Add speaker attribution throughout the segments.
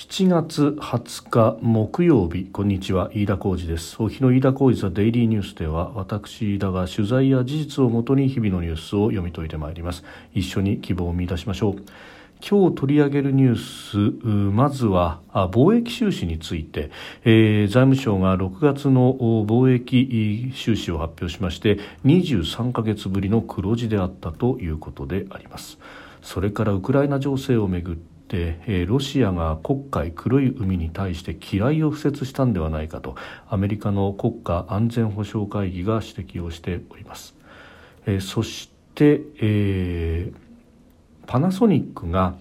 Speaker 1: 7月20日木曜日こんにちは飯田浩二です。お日の飯田浩二ザデイリーニュースでは私飯田が取材や事実をもとに日々のニュースを読み解いてまいります。一緒に希望を見出しましょう。今日取り上げるニュースまずは貿易収支について、えー、財務省が6月の貿易収支を発表しまして23ヶ月ぶりの黒字であったということであります。それからウクライナ情勢をめぐって、え、ロシアが黒海黒い海に対して機雷を敷設したんではないかとアメリカの国家安全保障会議が指摘をしております、え、そして、えーパナソニックが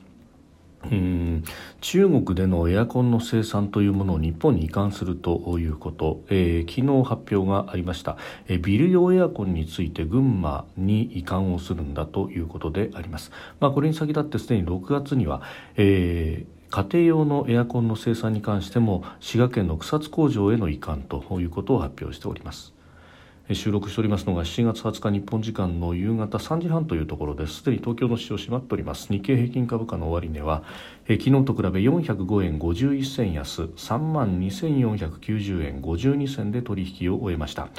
Speaker 1: うん。中国でのエアコンの生産というものを日本に移管するということ、えー、昨日発表がありました、えー、ビル用エアコンについて群馬に移管をするんだということであります、まあ、これに先立ってすでに6月には、えー、家庭用のエアコンの生産に関しても滋賀県の草津工場への移管ということを発表しております。収録しておりますのが7月20日日本時間の夕方3時半というところです。すでに東京の市場閉まっております。日経平均株価の終値は昨日と比べ405円51銭安3万2490円52銭で取引を終えました。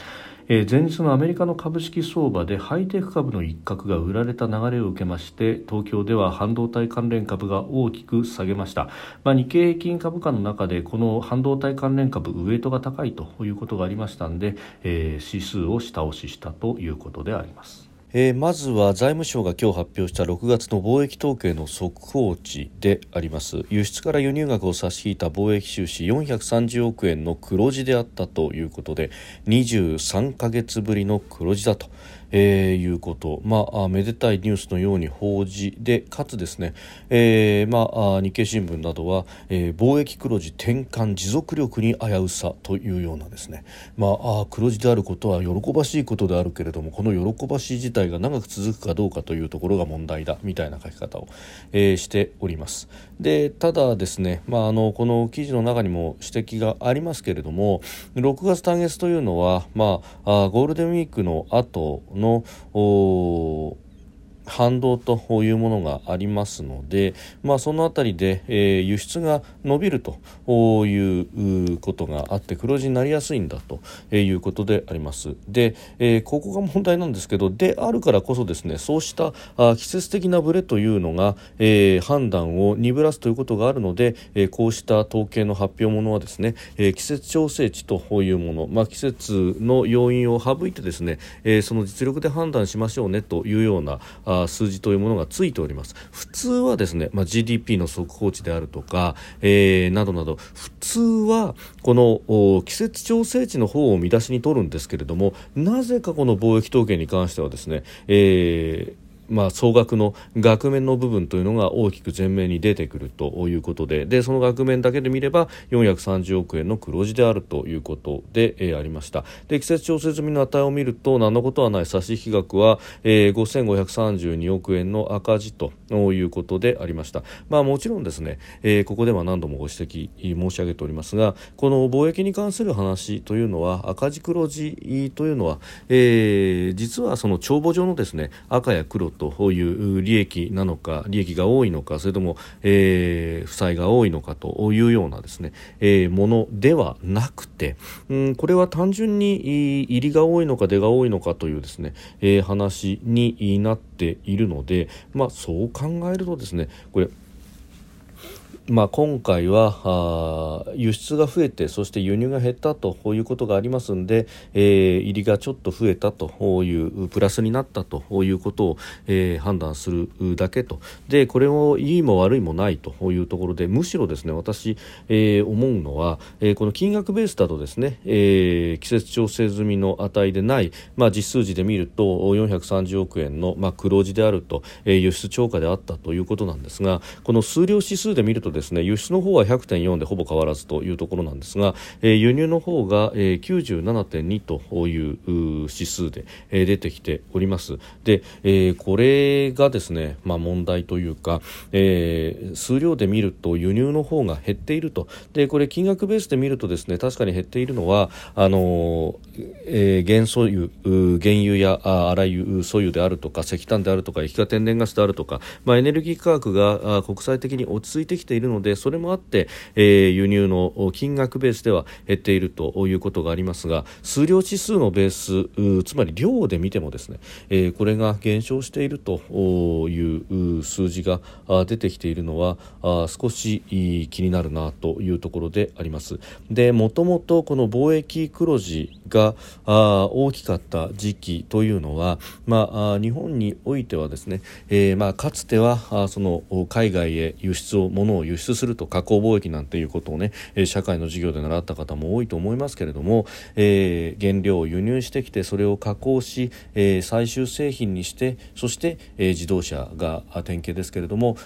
Speaker 1: え、前日のアメリカの株式相場でハイテク株の一角が売られた流れを受けまして東京では半導体関連株が大きく下げました、まあ、日経平均株価の中でこの半導体関連株ウエイトが高いということがありましたので、えー、指数を下押ししたということであります。
Speaker 2: えー、まずは財務省が今日発表した6月の貿易統計の速報値であります。輸出から輸入額を差し引いた貿易収支430億円の黒字であったということで23か月ぶりの黒字だと。えー、いうこと、まあ、めでたいニュースのように報じでかつですね、えーまあ、日経新聞などは、えー、貿易黒字転換持続力に危うさというようなですね、まあ、あ黒字であることは喜ばしいことであるけれどもこの喜ばしい事態が長く続くかどうかというところが問題だみたいな書き方を、えー、しております。でただですね、まあ、あのこの記事の中にも指摘がありますけれども6月単月というのは、まあ、あゴールデンウィークの後のの反動というものがありますので、まあ、そのあたりで、えー、輸出が伸びるということがあって黒字になりやすいんだということであります。で、えー、ここが問題なんですけどであるからこそですねそうしたあ季節的なブレというのが、えー、判断を鈍らすということがあるので、えー、こうした統計の発表ものはですね、えー、季節調整値というもの、まあ、季節の要因を省いてですね、えー、その実力で判断しましょうねというようなあ数字というものがついております。普通はですね、まあ、GDP の速報値であるとか、えー、などなど普通はこの季節調整値の方を見出しに取るんですけれどもなぜかこの貿易統計に関してはですね、えーまあ、総額の額面の部分というのが大きく前面に出てくるということででその額面だけで見れば430億円の黒字であるということで、えー、ありました。で季節調整済みの値を見ると何のことはない差し引き額は、えー、5532億円の赤字ということでありました、まあ、もちろんですね、えー、ここでは何度もご指摘申し上げておりますがこの貿易に関する話というのは赤字黒字というのは、えー、実はその帳簿上のですね赤や黒という利益なのか利益が多いのかそれとも、えー、負債が多いのかというようなですね、えー、ものではなくて、うん、これは単純に入りが多いのか出が多いのかというですね、えー、話になっているので、まあ、そう考えるとですねこれまあ、今回は輸出が増えてそして輸入が減ったということがありますので、えー、入りがちょっと増えたというプラスになったということを、えー、判断するだけと。でこれをいいも悪いもないというところでむしろですね私、えー、思うのは、えー、この金額ベースだとですね、えー、季節調整済みの値でない、まあ、実数字で見ると430億円の、まあ、黒字であると、えー、輸出超過であったということなんですがこの数量指数で見るとですねですね輸出の方は100.4でほぼ変わらずというところなんですが、えー、輸入の方が、えー、97.2という指数で、えー、出てきております。で、えー、これがですね、まあ、問題というか、えー、数量で見ると輸入の方が減っていると。でこれ金額ベースで見るとですね確かに減っているのはあのえー、原素油原油やあ粗油素油であるとか石炭であるとか液化天然ガスであるとか、まあ、エネルギー価格が国際的に落ち着いてきているのでそれもあって、えー、輸入の金額ベースでは減っているということがありますが数量指数のベースつまり量で見てもですね、えー、これが減少しているという数字が出てきているのは少し気になるなというところであります。でもともとこの貿易黒字が大きかった時期というのは、まあ、日本においてはですね、えー、まあ、かつてはその海外へ輸出を物を輸出すると加工貿易なんていうことをね社会の授業で習った方も多いと思いますけれども、えー、原料を輸入してきてそれを加工し、えー、最終製品にしてそして、え自動車が典型ですけれども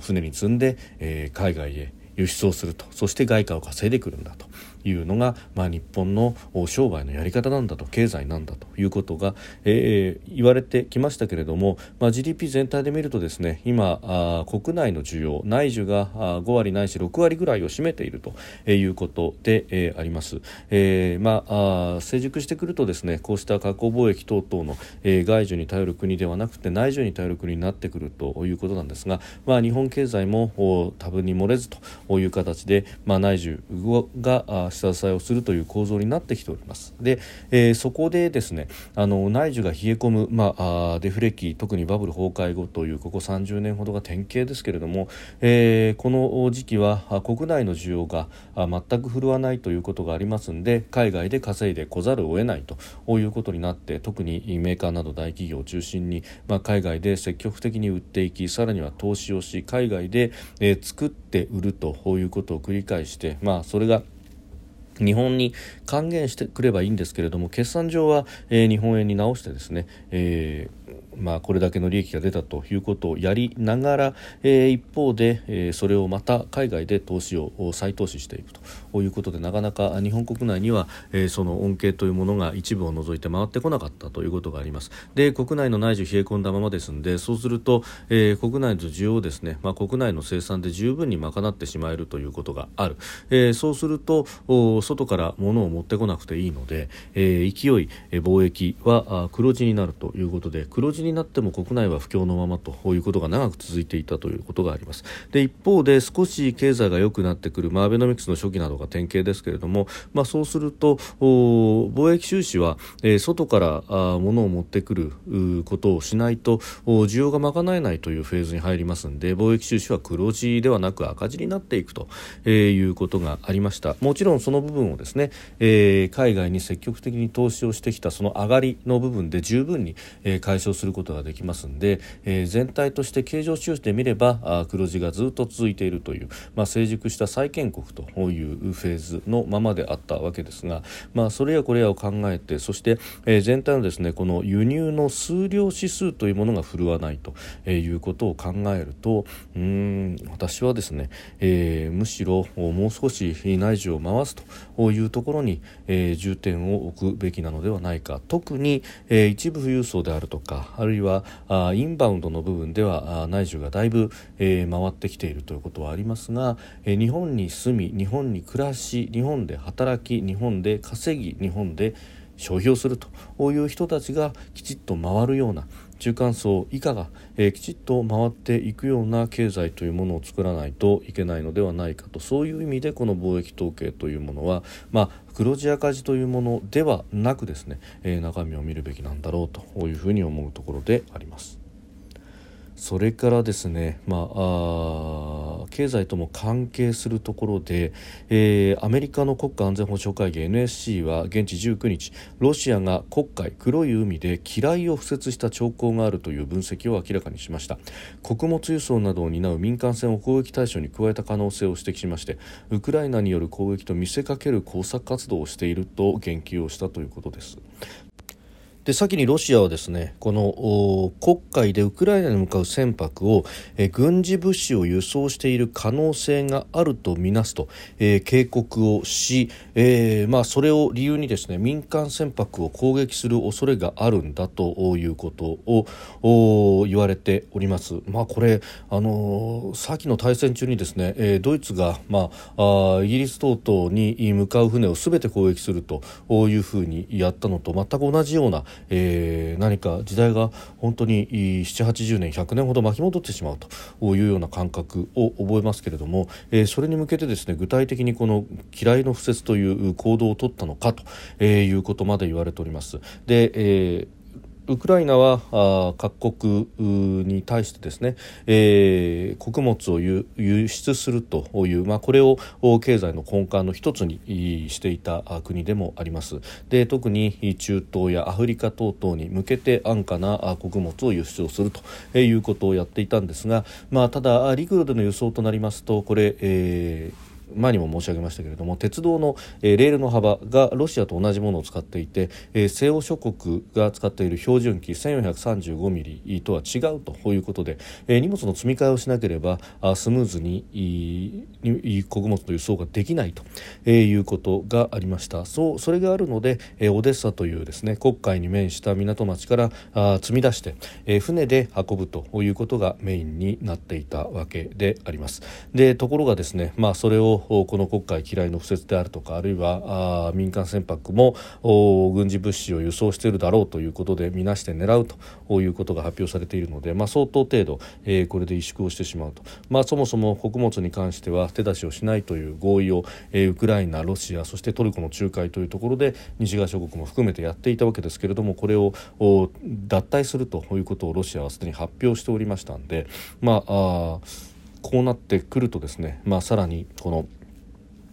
Speaker 2: 船に積んで、え海外へ輸出をすると。そして外貨を稼いでくるんだと。いうのが、まあ、日本の商売のやり方なんだと経済なんだということが、えー、言われてきましたけれども、まあ、GDP 全体で見るとですね今あ国内の需要内需が5割ないし6割ぐらいを占めているということで、えー、あります、えー、まあ成熟してくるとですねこうした加工貿易等々の、えー、外需に頼る国ではなくて内需に頼る国になってくるということなんですが、まあ、日本経済も多分に漏れずという形で、まあ、内需が下支えをするという構造になってきておりますで、えー、そこでですねあの内需が冷え込む、まあ、デフレ期特にバブル崩壊後というここ30年ほどが典型ですけれども、えー、この時期は国内の需要が全く振るわないということがありますので海外で稼いでこざるを得ないということになって特にメーカーなど大企業を中心に、まあ、海外で積極的に売っていきさらには投資をし海外で、えー、作って売るということを繰り返して、まあ、それが日本に還元してくればいいんですけれども決算上は、えー、日本円に直してですね、えーまあ、これだけの利益が出たということをやりながら、えー、一方で、えー、それをまた海外で投資を再投資していくということでなかなか日本国内には、えー、その恩恵というものが一部を除いて回ってこなかったということがあります。で国内の内需冷え込んだままですのでそうすると、えー、国内の需要をですね、まあ、国内の生産で十分に賄ってしまえるということがある、えー、そうすると外から物を持ってこなくていいので、えー、勢い、えー、貿易は黒字になるということで黒字になっても国内は不況のままということが長く続いていたということがあります。で一方で少し経済が良くなってくる、まあ、アベノミクスの初期などが典型ですけれども、まあ、そうすると貿易収支は、えー、外からあ物を持ってくることをしないと需要が賄えないというフェーズに入りますので貿易収支は黒字ではなく赤字になっていくと、えー、いうことがありました。もちろんその部分をですね、えー、海外に積極的に投資をしてきたその上がりの部分で十分に、えー、解消することができますので、えー、全体として経常収支で見ればあ黒字がずっと続いているという、まあ、成熟した債権国というフェーズのままであったわけですが、まあ、それやこれやを考えてそして、えー、全体のですねこの輸入の数量指数というものが振るわないということを考えるとうん私はですね、えー、むしろもう少し内需を回すというところに、えー、重点を置くべきなのではないか。特に、えー、一部富裕層であるとかあるいはあインバウンドの部分では内需がだいぶ、えー、回ってきているということはありますが、えー、日本に住み日本に暮らし日本で働き日本で稼ぎ日本で消費をするという人たちがきちっと回るような中間層以下が、えー、きちっと回っていくような経済というものを作らないといけないのではないかとそういう意味でこの貿易統計というものは、まあ、黒字赤字というものではなくですね、えー、中身を見るべきなんだろうというふうに思うところであります。それからですね、まあ、あ経済とも関係するところで、えー、アメリカの国家安全保障会議 NSC は現地19日ロシアが黒海黒い海で機雷を敷設した兆候があるという分析を明らかにしました。穀物輸送などを担う民間船を攻撃対象に加えた可能性を指摘しましてウクライナによる攻撃と見せかける工作活動をしていると言及をしたということです。で先にロシアはですねこの黒海でウクライナに向かう船舶を、え軍事物資を輸送している可能性があるとみなすと、えー、警告をし、えー、まあ、それを理由にですね民間船舶を攻撃する恐れがあるんだということを言われております。まあ、これあの先の大戦中にですね、えドイツが、まあ、あイギリス等々に向かう船を全て攻撃するというふうにやったのと全く同じようなえー、何か時代が本当に780年100年ほど巻き戻ってしまうというような感覚を覚えますけれども、えー、それに向けてですね具体的にこの嫌いの不説という行動を取ったのかということまで言われております。で、えーウクライナは各国に対してですね、えー、穀物を輸出するという、まあ、これを経済の根幹の一つにしていた国でもあります。で特に中東やアフリカ等々に向けて安価な穀物を輸出をするということをやっていたんですが、まあ、ただ陸路での輸送となりますとこれ、えー前にも申し上げましたけれども鉄道の、えー、レールの幅がロシアと同じものを使っていて、えー、西欧諸国が使っている標準機1435ミリとは違うということで、えー、荷物の積み替えをしなければあスムーズに穀物の輸送ができないと、え、いうことがありました。そうそれがあるので、え、オデッサというですね黒海に面した港町からあ積み出して、え、船で運ぶということがメインになっていたわけであります。でところがですねまあそれをこの国会嫌いの不説であるとかあるいはあ民間船舶も軍事物資を輸送しているだろうということで見なして狙うということが発表されているので、まあ、相当程度、えー、これで萎縮をしてしまうと、まあ、そもそも穀物に関しては手出しをしないという合意を、えー、ウクライナ、ロシアそしてトルコの仲介というところで西側諸国も含めてやっていたわけですけれどもこれを脱退するということをロシアはすでに発表しておりましたんでまあこうなってくるとですね、まあ、さらにこの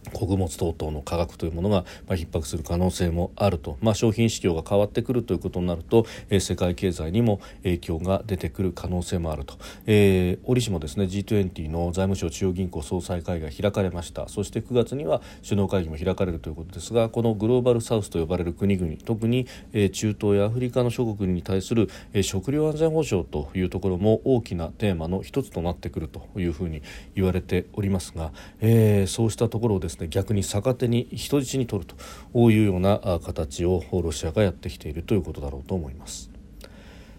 Speaker 2: 穀物等々の価格というものが、まあ、逼迫する可能性もあると、まあ、商品市況が変わってくるということになると、えー、世界経済にも影響が出てくる可能性もあると、えー、折しもですね G20 の財務省中央銀行総裁会が開かれました。そして9月には首脳会議も開かれるということですがこのグローバルサウスと呼ばれる国々特に、えー、中東やアフリカの諸国に対する、えー、食料安全保障というところも大きなテーマの一つとなってくるというふうに言われておりますが、えー、そうしたところをですね逆に逆手に人質に取るというような形をロシアがやってきているということだろうと思います。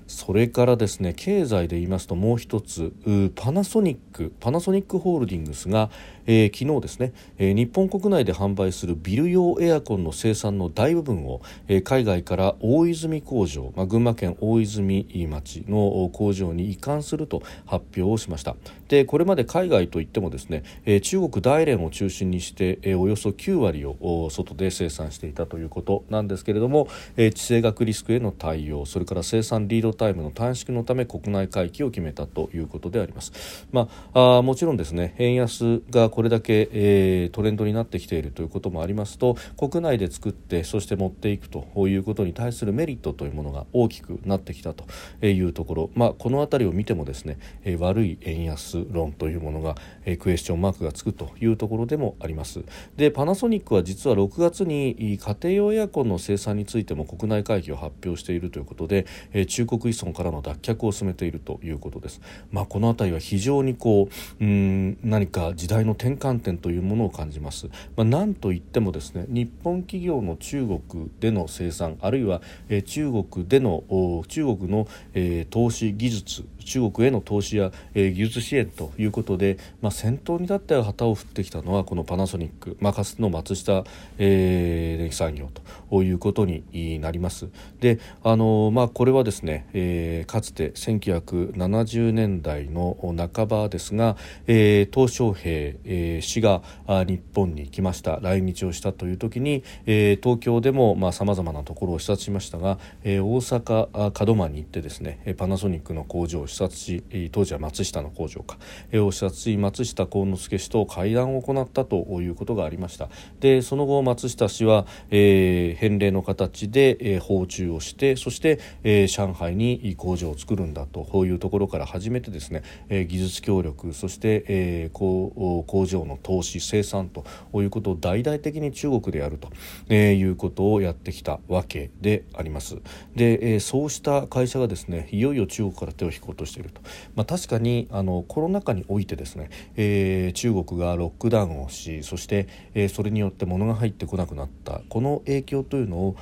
Speaker 2: それからですね経済で言いますともう一つパナソニックパナソニックホールディングスが、えー、昨日ですね、えー、日本国内で販売するビル用エアコンの生産の大部分を、えー、海外から大泉工場、まあ、群馬県大泉町の工場に移管すると発表をしましたでこれまで海外といってもですね、え、中国大連を中心にして、え、およそ9割を外で生産していたということなんですけれども、え、地政学リスクへの対応それから生産リードタイムの短縮のため国内回帰を決めたということであります。まあ、あもちろんですね円安がこれだけ、えー、トレンドになってきているということもありますと国内で作ってそして持っていくということに対するメリットというものが大きくなってきたというところ、まあ、この辺りを見てもですね、えー、悪い円安論というものが、えー、クエスチョンマークがつくというところでもありますでパナソニックは実は6月に家庭用エアコンの生産についても国内回帰を発表しているということで、えー、中国依存からの脱却を進めているということです。まあ、この辺りは非常にこううん何か時代の転換点というものを感じます。まあ、なんといってもですね日本企業の中国での生産あるいは、えー、中国での中国の、えー、投資技術中国への投資や、えー、技術支援ということで、まあ、先頭に立って旗を振ってきたのはこのパナソニック、まあ、かつての松下、えー、電気産業ということになります。であのまあ、これはですね、えー、かつて1970年代の半ばですが、えー、鄧小平、えー、氏が日本に来ました来日をしたという時に、えー、東京でもさまざ、まなところを視察しましたが、えー、大阪門真に行ってですねパナソニックの工場を視察し当時は松下の工場か、を視察し松下幸之助氏と会談を行ったということがありました。でその後松下氏は、えー、返礼の形で、えー、訪中をしてそして、えー、上海に工場を作るんだとこういうところから始めてですね、えー、技術協力そして、えー、工工場の投資生産ということを大々的に中国でやると、えー、いうことをやってきたわけであります。で、えー、そうした会社がですねいよいよ中国から手を引くこととしていると、まあ、確かにあのコロナ禍においてですね、えー、中国がロックダウンをしそして、えー、それによって物が入ってこなくなった。この影響というのを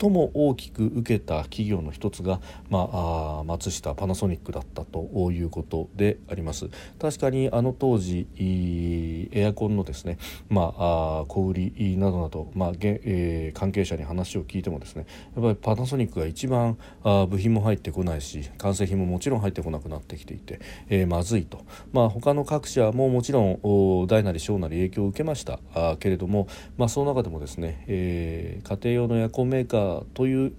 Speaker 2: 最も大きく受けた企業の一つが、まあ、あ松下パナソニックだったということであります。確かにあの当時エアコンのですね、まあ、あ小売りなどなど、まあえー、関係者に話を聞いてもですねやっぱりパナソニックが一番あ部品も入ってこないし完成品ももちろん入ってこなくなってきていて、えー、まずいと、まあ、他の各社ももちろん大なり小なり影響を受けました。あけれども、まあ、その中でもですね、えー、家庭用のエアコンメーカーという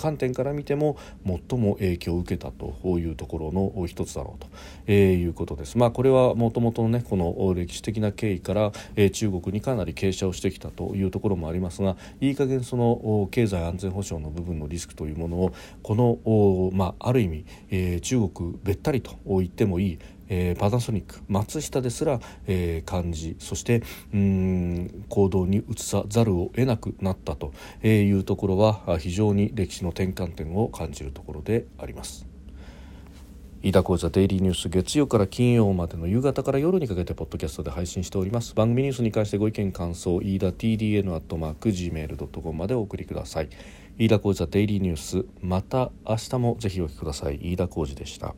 Speaker 2: 観点から見ても最も影響を受けたというところの一つだろうと、え、いうことです。まあ、これはもともとのねこの歴史的な経緯から、え、中国にかなり傾斜をしてきたというところもありますがいい加減その経済安全保障の部分のリスクというものをこの、まあ、ある意味、え、中国べったりと言ってもいいえー、パナソニック松下ですら、えー、感じそしてうん行動に移さざるを得なくなったというところは非常に歴史の転換点を感じるところであります。飯田講座デイリーニュース月曜から金曜までの夕方から夜にかけてポッドキャストで配信しております。番組ニュースに関してご意見感想飯田 TDN アットマーク Gmail.com までお送りください。飯田講座デイリーニュースまた明日もぜひお聞きください。飯田浩二でした。